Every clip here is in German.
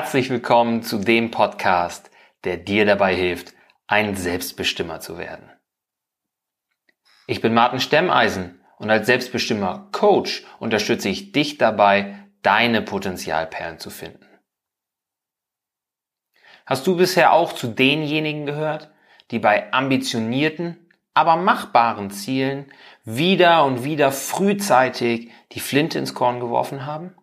Herzlich willkommen zu dem Podcast, der dir dabei hilft, ein Selbstbestimmer zu werden. Ich bin Martin Stemmeisen und als Selbstbestimmer Coach unterstütze ich dich dabei, deine Potenzialperlen zu finden. Hast du bisher auch zu denjenigen gehört, die bei ambitionierten, aber machbaren Zielen wieder und wieder frühzeitig die Flinte ins Korn geworfen haben?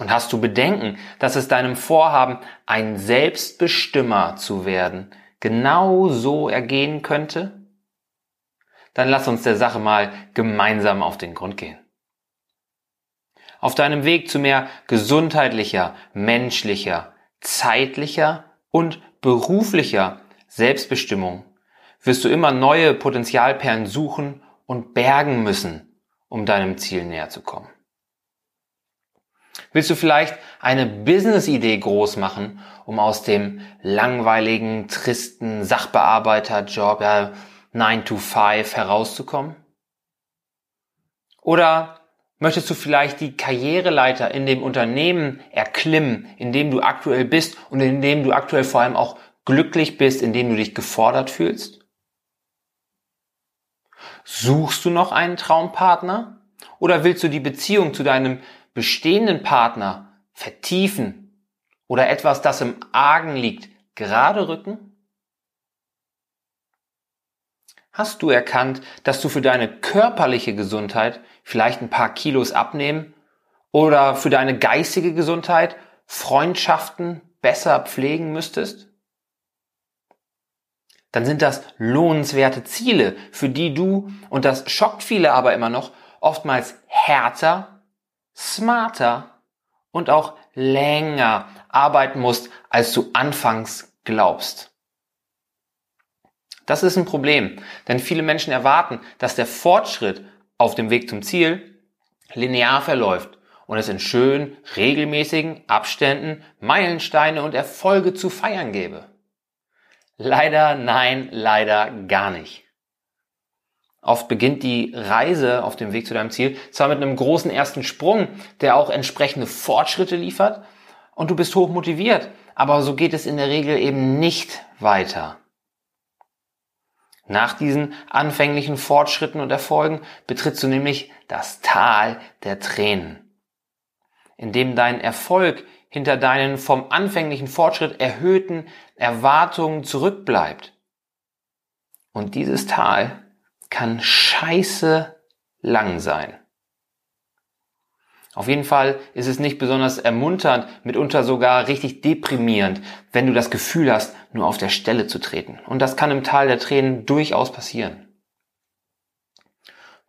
Und hast du Bedenken, dass es deinem Vorhaben, ein Selbstbestimmer zu werden, genau so ergehen könnte? Dann lass uns der Sache mal gemeinsam auf den Grund gehen. Auf deinem Weg zu mehr gesundheitlicher, menschlicher, zeitlicher und beruflicher Selbstbestimmung wirst du immer neue Potenzialperlen suchen und bergen müssen, um deinem Ziel näher zu kommen. Willst du vielleicht eine Business-Idee groß machen, um aus dem langweiligen, tristen Sachbearbeiterjob, ja, 9 to 5 herauszukommen? Oder möchtest du vielleicht die Karriereleiter in dem Unternehmen erklimmen, in dem du aktuell bist und in dem du aktuell vor allem auch glücklich bist, in dem du dich gefordert fühlst? Suchst du noch einen Traumpartner? Oder willst du die Beziehung zu deinem bestehenden Partner vertiefen oder etwas, das im Argen liegt, gerade rücken? Hast du erkannt, dass du für deine körperliche Gesundheit vielleicht ein paar Kilos abnehmen oder für deine geistige Gesundheit Freundschaften besser pflegen müsstest? Dann sind das lohnenswerte Ziele, für die du, und das schockt viele aber immer noch, oftmals härter smarter und auch länger arbeiten musst, als du anfangs glaubst. Das ist ein Problem, denn viele Menschen erwarten, dass der Fortschritt auf dem Weg zum Ziel linear verläuft und es in schön regelmäßigen Abständen Meilensteine und Erfolge zu feiern gäbe. Leider, nein, leider gar nicht. Oft beginnt die Reise auf dem Weg zu deinem Ziel zwar mit einem großen ersten Sprung, der auch entsprechende Fortschritte liefert und du bist hoch motiviert, aber so geht es in der Regel eben nicht weiter. Nach diesen anfänglichen Fortschritten und Erfolgen betrittst du nämlich das Tal der Tränen, in dem dein Erfolg hinter deinen vom anfänglichen Fortschritt erhöhten Erwartungen zurückbleibt. Und dieses Tal kann scheiße lang sein. Auf jeden Fall ist es nicht besonders ermunternd, mitunter sogar richtig deprimierend, wenn du das Gefühl hast, nur auf der Stelle zu treten. Und das kann im Tal der Tränen durchaus passieren.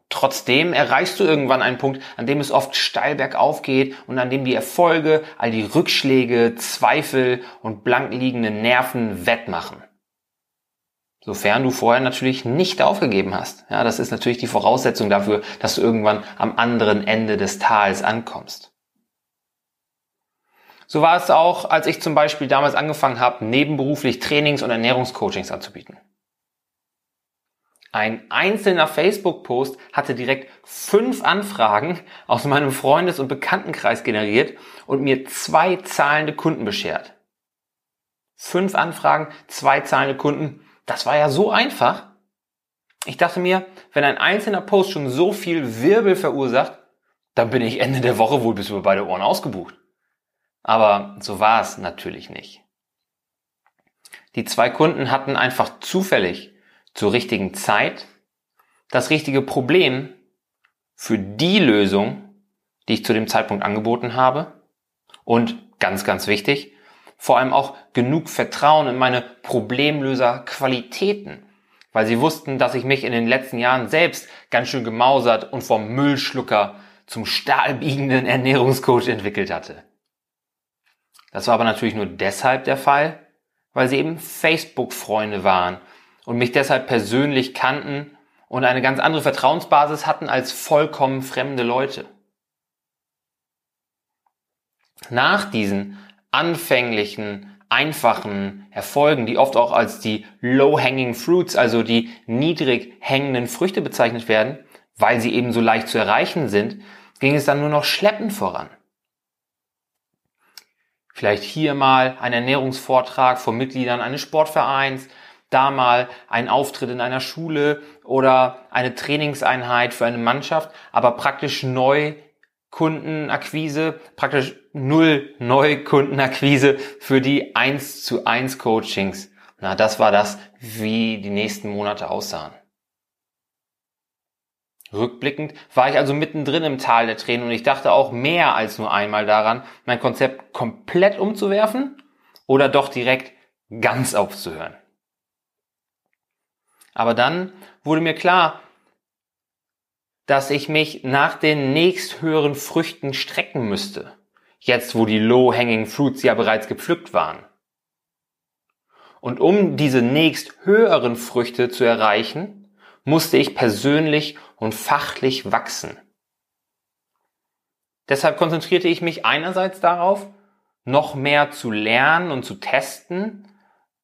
Trotzdem erreichst du irgendwann einen Punkt, an dem es oft steil bergauf geht und an dem die Erfolge all die Rückschläge, Zweifel und blank liegende Nerven wettmachen. Sofern du vorher natürlich nicht aufgegeben hast. Ja, das ist natürlich die Voraussetzung dafür, dass du irgendwann am anderen Ende des Tals ankommst. So war es auch, als ich zum Beispiel damals angefangen habe, nebenberuflich Trainings- und Ernährungscoachings anzubieten. Ein einzelner Facebook-Post hatte direkt fünf Anfragen aus meinem Freundes- und Bekanntenkreis generiert und mir zwei zahlende Kunden beschert. Fünf Anfragen, zwei zahlende Kunden das war ja so einfach. Ich dachte mir, wenn ein einzelner Post schon so viel Wirbel verursacht, dann bin ich Ende der Woche wohl bis über beide Ohren ausgebucht. Aber so war es natürlich nicht. Die zwei Kunden hatten einfach zufällig zur richtigen Zeit das richtige Problem für die Lösung, die ich zu dem Zeitpunkt angeboten habe. Und ganz, ganz wichtig, vor allem auch genug Vertrauen in meine Problemlöser-Qualitäten, weil sie wussten, dass ich mich in den letzten Jahren selbst ganz schön gemausert und vom Müllschlucker zum stahlbiegenden Ernährungscoach entwickelt hatte. Das war aber natürlich nur deshalb der Fall, weil sie eben Facebook-Freunde waren und mich deshalb persönlich kannten und eine ganz andere Vertrauensbasis hatten als vollkommen fremde Leute. Nach diesen anfänglichen, einfachen Erfolgen, die oft auch als die low-hanging fruits, also die niedrig hängenden Früchte bezeichnet werden, weil sie eben so leicht zu erreichen sind, ging es dann nur noch schleppend voran. Vielleicht hier mal ein Ernährungsvortrag von Mitgliedern eines Sportvereins, da mal ein Auftritt in einer Schule oder eine Trainingseinheit für eine Mannschaft, aber praktisch neu Kundenakquise, praktisch null Neukundenakquise für die 1 zu 1 Coachings. Na, das war das, wie die nächsten Monate aussahen. Rückblickend war ich also mittendrin im Tal der Tränen und ich dachte auch mehr als nur einmal daran, mein Konzept komplett umzuwerfen oder doch direkt ganz aufzuhören. Aber dann wurde mir klar, dass ich mich nach den nächsthöheren Früchten strecken müsste, jetzt wo die low-hanging fruits ja bereits gepflückt waren. Und um diese nächsthöheren Früchte zu erreichen, musste ich persönlich und fachlich wachsen. Deshalb konzentrierte ich mich einerseits darauf, noch mehr zu lernen und zu testen,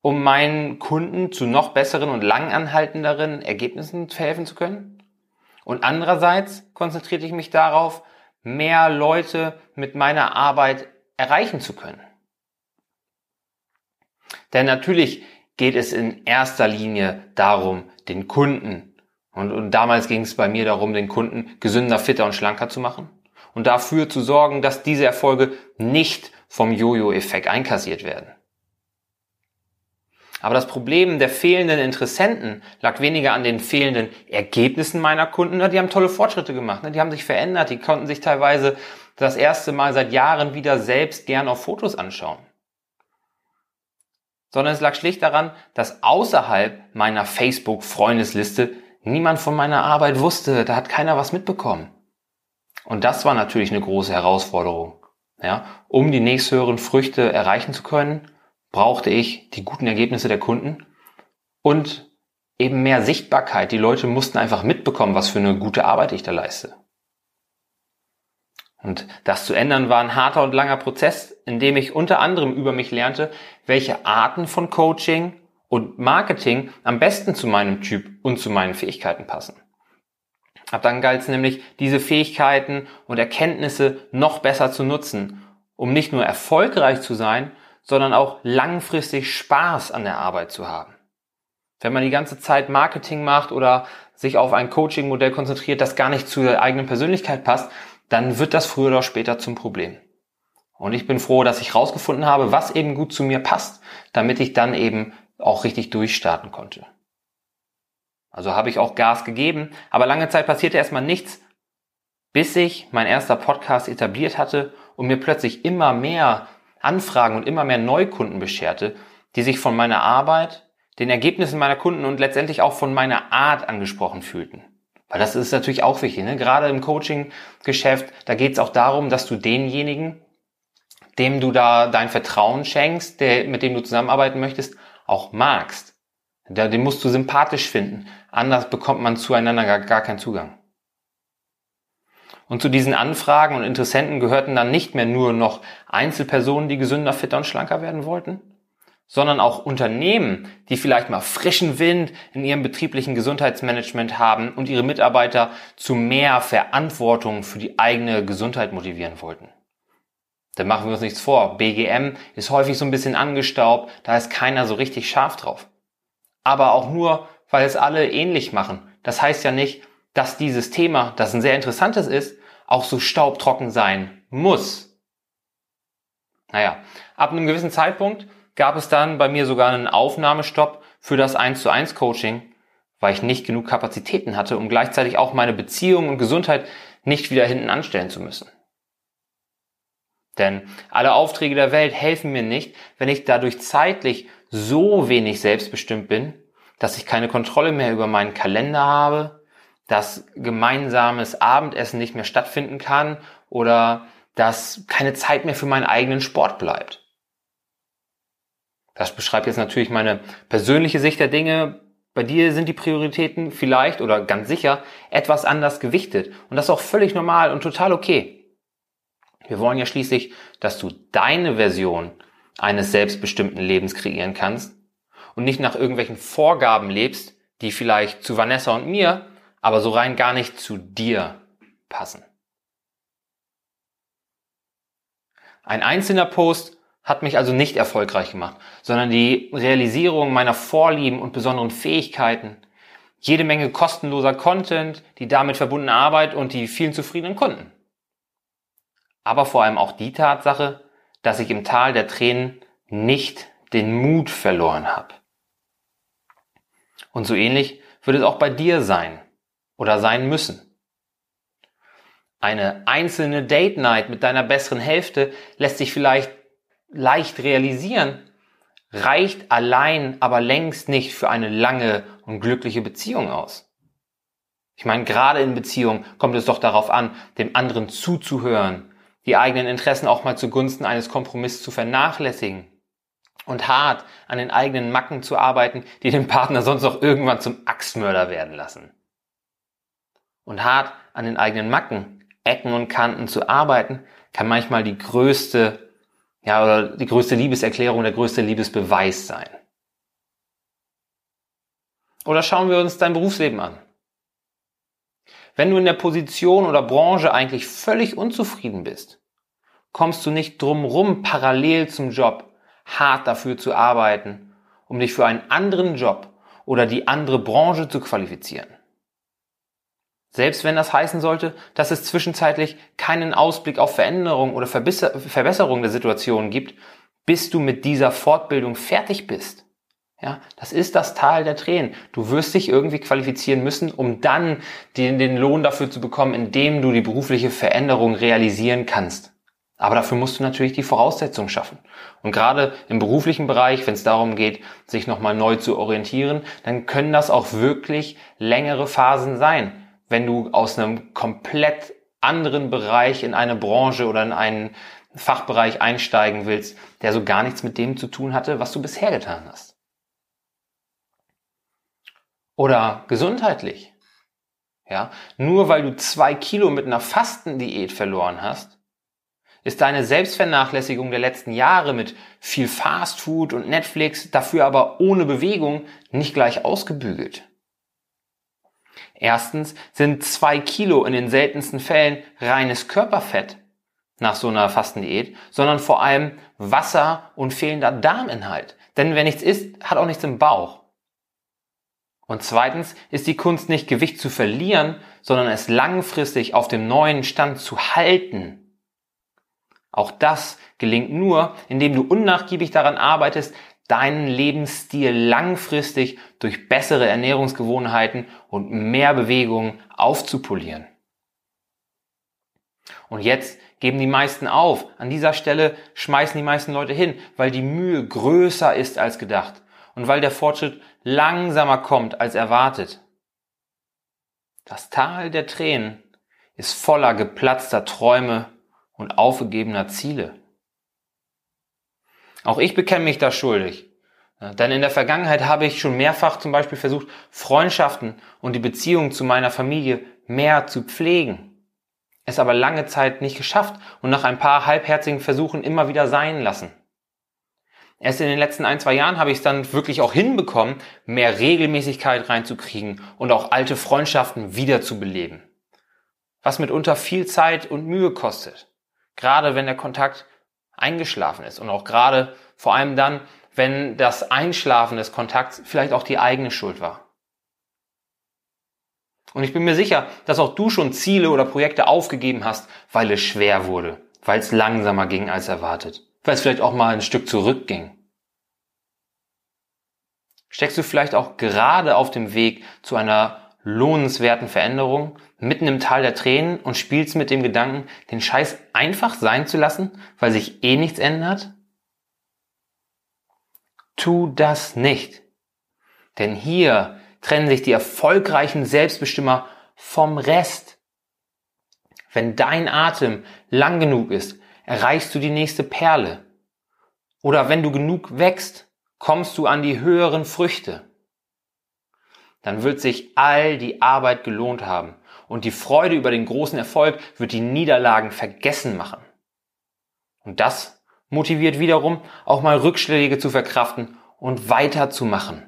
um meinen Kunden zu noch besseren und langanhaltenderen Ergebnissen verhelfen zu können. Und andererseits konzentrierte ich mich darauf, mehr Leute mit meiner Arbeit erreichen zu können. Denn natürlich geht es in erster Linie darum, den Kunden, und, und damals ging es bei mir darum, den Kunden gesünder, fitter und schlanker zu machen und dafür zu sorgen, dass diese Erfolge nicht vom Jojo-Effekt einkassiert werden. Aber das Problem der fehlenden Interessenten lag weniger an den fehlenden Ergebnissen meiner Kunden. Die haben tolle Fortschritte gemacht, die haben sich verändert, die konnten sich teilweise das erste Mal seit Jahren wieder selbst gern auf Fotos anschauen. Sondern es lag schlicht daran, dass außerhalb meiner Facebook-Freundesliste niemand von meiner Arbeit wusste, da hat keiner was mitbekommen. Und das war natürlich eine große Herausforderung. Ja, um die nächsthöheren Früchte erreichen zu können, brauchte ich die guten Ergebnisse der Kunden und eben mehr Sichtbarkeit. Die Leute mussten einfach mitbekommen, was für eine gute Arbeit ich da leiste. Und das zu ändern war ein harter und langer Prozess, in dem ich unter anderem über mich lernte, welche Arten von Coaching und Marketing am besten zu meinem Typ und zu meinen Fähigkeiten passen. Ab dann galt es nämlich, diese Fähigkeiten und Erkenntnisse noch besser zu nutzen, um nicht nur erfolgreich zu sein, sondern auch langfristig Spaß an der Arbeit zu haben. Wenn man die ganze Zeit Marketing macht oder sich auf ein Coaching-Modell konzentriert, das gar nicht zu der eigenen Persönlichkeit passt, dann wird das früher oder später zum Problem. Und ich bin froh, dass ich herausgefunden habe, was eben gut zu mir passt, damit ich dann eben auch richtig durchstarten konnte. Also habe ich auch Gas gegeben, aber lange Zeit passierte erstmal nichts, bis ich mein erster Podcast etabliert hatte und mir plötzlich immer mehr Anfragen und immer mehr Neukunden bescherte, die sich von meiner Arbeit, den Ergebnissen meiner Kunden und letztendlich auch von meiner Art angesprochen fühlten. Weil das ist natürlich auch wichtig. Ne? Gerade im Coaching-Geschäft, da geht es auch darum, dass du denjenigen, dem du da dein Vertrauen schenkst, der, mit dem du zusammenarbeiten möchtest, auch magst. Den musst du sympathisch finden. Anders bekommt man zueinander gar, gar keinen Zugang. Und zu diesen Anfragen und Interessenten gehörten dann nicht mehr nur noch Einzelpersonen, die gesünder, fitter und schlanker werden wollten, sondern auch Unternehmen, die vielleicht mal frischen Wind in ihrem betrieblichen Gesundheitsmanagement haben und ihre Mitarbeiter zu mehr Verantwortung für die eigene Gesundheit motivieren wollten. Dann machen wir uns nichts vor. BGM ist häufig so ein bisschen angestaubt, da ist keiner so richtig scharf drauf. Aber auch nur, weil es alle ähnlich machen. Das heißt ja nicht, dass dieses Thema, das ein sehr interessantes ist, auch so staubtrocken sein muss. Naja, ab einem gewissen Zeitpunkt gab es dann bei mir sogar einen Aufnahmestopp für das 1 zu 1 Coaching, weil ich nicht genug Kapazitäten hatte, um gleichzeitig auch meine Beziehung und Gesundheit nicht wieder hinten anstellen zu müssen. Denn alle Aufträge der Welt helfen mir nicht, wenn ich dadurch zeitlich so wenig selbstbestimmt bin, dass ich keine Kontrolle mehr über meinen Kalender habe, dass gemeinsames Abendessen nicht mehr stattfinden kann oder dass keine Zeit mehr für meinen eigenen Sport bleibt. Das beschreibt jetzt natürlich meine persönliche Sicht der Dinge. Bei dir sind die Prioritäten vielleicht oder ganz sicher etwas anders gewichtet. Und das ist auch völlig normal und total okay. Wir wollen ja schließlich, dass du deine Version eines selbstbestimmten Lebens kreieren kannst und nicht nach irgendwelchen Vorgaben lebst, die vielleicht zu Vanessa und mir, aber so rein gar nicht zu dir passen. Ein einzelner Post hat mich also nicht erfolgreich gemacht, sondern die Realisierung meiner Vorlieben und besonderen Fähigkeiten, jede Menge kostenloser Content, die damit verbundene Arbeit und die vielen zufriedenen Kunden. Aber vor allem auch die Tatsache, dass ich im Tal der Tränen nicht den Mut verloren habe. Und so ähnlich wird es auch bei dir sein oder sein müssen. Eine einzelne Date Night mit deiner besseren Hälfte lässt sich vielleicht leicht realisieren, reicht allein aber längst nicht für eine lange und glückliche Beziehung aus. Ich meine, gerade in Beziehungen kommt es doch darauf an, dem anderen zuzuhören, die eigenen Interessen auch mal zugunsten eines Kompromisses zu vernachlässigen und hart an den eigenen Macken zu arbeiten, die den Partner sonst auch irgendwann zum Axtmörder werden lassen. Und hart an den eigenen Macken, Ecken und Kanten zu arbeiten, kann manchmal die größte ja, oder die größte Liebeserklärung, der größte Liebesbeweis sein. Oder schauen wir uns dein Berufsleben an. Wenn du in der Position oder Branche eigentlich völlig unzufrieden bist, kommst du nicht drum rum, parallel zum Job hart dafür zu arbeiten, um dich für einen anderen Job oder die andere Branche zu qualifizieren. Selbst wenn das heißen sollte, dass es zwischenzeitlich keinen Ausblick auf Veränderung oder Verbesserung der Situation gibt, bis du mit dieser Fortbildung fertig bist. Ja, das ist das Tal der Tränen. Du wirst dich irgendwie qualifizieren müssen, um dann den, den Lohn dafür zu bekommen, indem du die berufliche Veränderung realisieren kannst. Aber dafür musst du natürlich die Voraussetzungen schaffen. Und gerade im beruflichen Bereich, wenn es darum geht, sich nochmal neu zu orientieren, dann können das auch wirklich längere Phasen sein wenn du aus einem komplett anderen Bereich in eine Branche oder in einen Fachbereich einsteigen willst, der so gar nichts mit dem zu tun hatte, was du bisher getan hast. Oder gesundheitlich. Ja, nur weil du zwei Kilo mit einer Fastendiät verloren hast, ist deine Selbstvernachlässigung der letzten Jahre mit viel Fastfood und Netflix, dafür aber ohne Bewegung, nicht gleich ausgebügelt. Erstens sind zwei Kilo in den seltensten Fällen reines Körperfett nach so einer Fastendiät, sondern vor allem Wasser und fehlender Darminhalt. Denn wer nichts isst, hat auch nichts im Bauch. Und zweitens ist die Kunst nicht Gewicht zu verlieren, sondern es langfristig auf dem neuen Stand zu halten. Auch das gelingt nur, indem du unnachgiebig daran arbeitest, deinen Lebensstil langfristig durch bessere Ernährungsgewohnheiten und mehr Bewegung aufzupolieren. Und jetzt geben die meisten auf. An dieser Stelle schmeißen die meisten Leute hin, weil die Mühe größer ist als gedacht und weil der Fortschritt langsamer kommt als erwartet. Das Tal der Tränen ist voller geplatzter Träume und aufgegebener Ziele. Auch ich bekenne mich da schuldig. Denn in der Vergangenheit habe ich schon mehrfach zum Beispiel versucht, Freundschaften und die Beziehung zu meiner Familie mehr zu pflegen. Es aber lange Zeit nicht geschafft und nach ein paar halbherzigen Versuchen immer wieder sein lassen. Erst in den letzten ein, zwei Jahren habe ich es dann wirklich auch hinbekommen, mehr Regelmäßigkeit reinzukriegen und auch alte Freundschaften wiederzubeleben. Was mitunter viel Zeit und Mühe kostet. Gerade wenn der Kontakt eingeschlafen ist und auch gerade vor allem dann, wenn das Einschlafen des Kontakts vielleicht auch die eigene Schuld war. Und ich bin mir sicher, dass auch du schon Ziele oder Projekte aufgegeben hast, weil es schwer wurde, weil es langsamer ging als erwartet, weil es vielleicht auch mal ein Stück zurückging. Steckst du vielleicht auch gerade auf dem Weg zu einer lohnenswerten Veränderung, mitten im Tal der Tränen und spielst mit dem Gedanken, den Scheiß einfach sein zu lassen, weil sich eh nichts ändert? Tu das nicht. Denn hier trennen sich die erfolgreichen Selbstbestimmer vom Rest. Wenn dein Atem lang genug ist, erreichst du die nächste Perle. Oder wenn du genug wächst, kommst du an die höheren Früchte dann wird sich all die Arbeit gelohnt haben und die Freude über den großen Erfolg wird die Niederlagen vergessen machen. Und das motiviert wiederum, auch mal Rückschläge zu verkraften und weiterzumachen.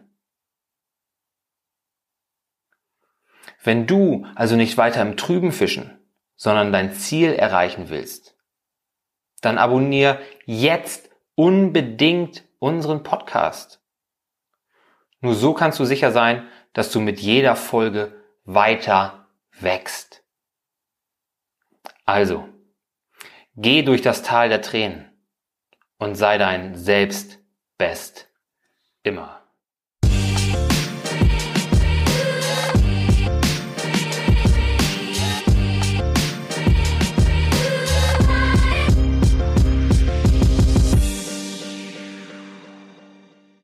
Wenn du also nicht weiter im Trüben fischen, sondern dein Ziel erreichen willst, dann abonniere jetzt unbedingt unseren Podcast. Nur so kannst du sicher sein, dass du mit jeder Folge weiter wächst. Also, geh durch das Tal der Tränen und sei dein Selbst best immer.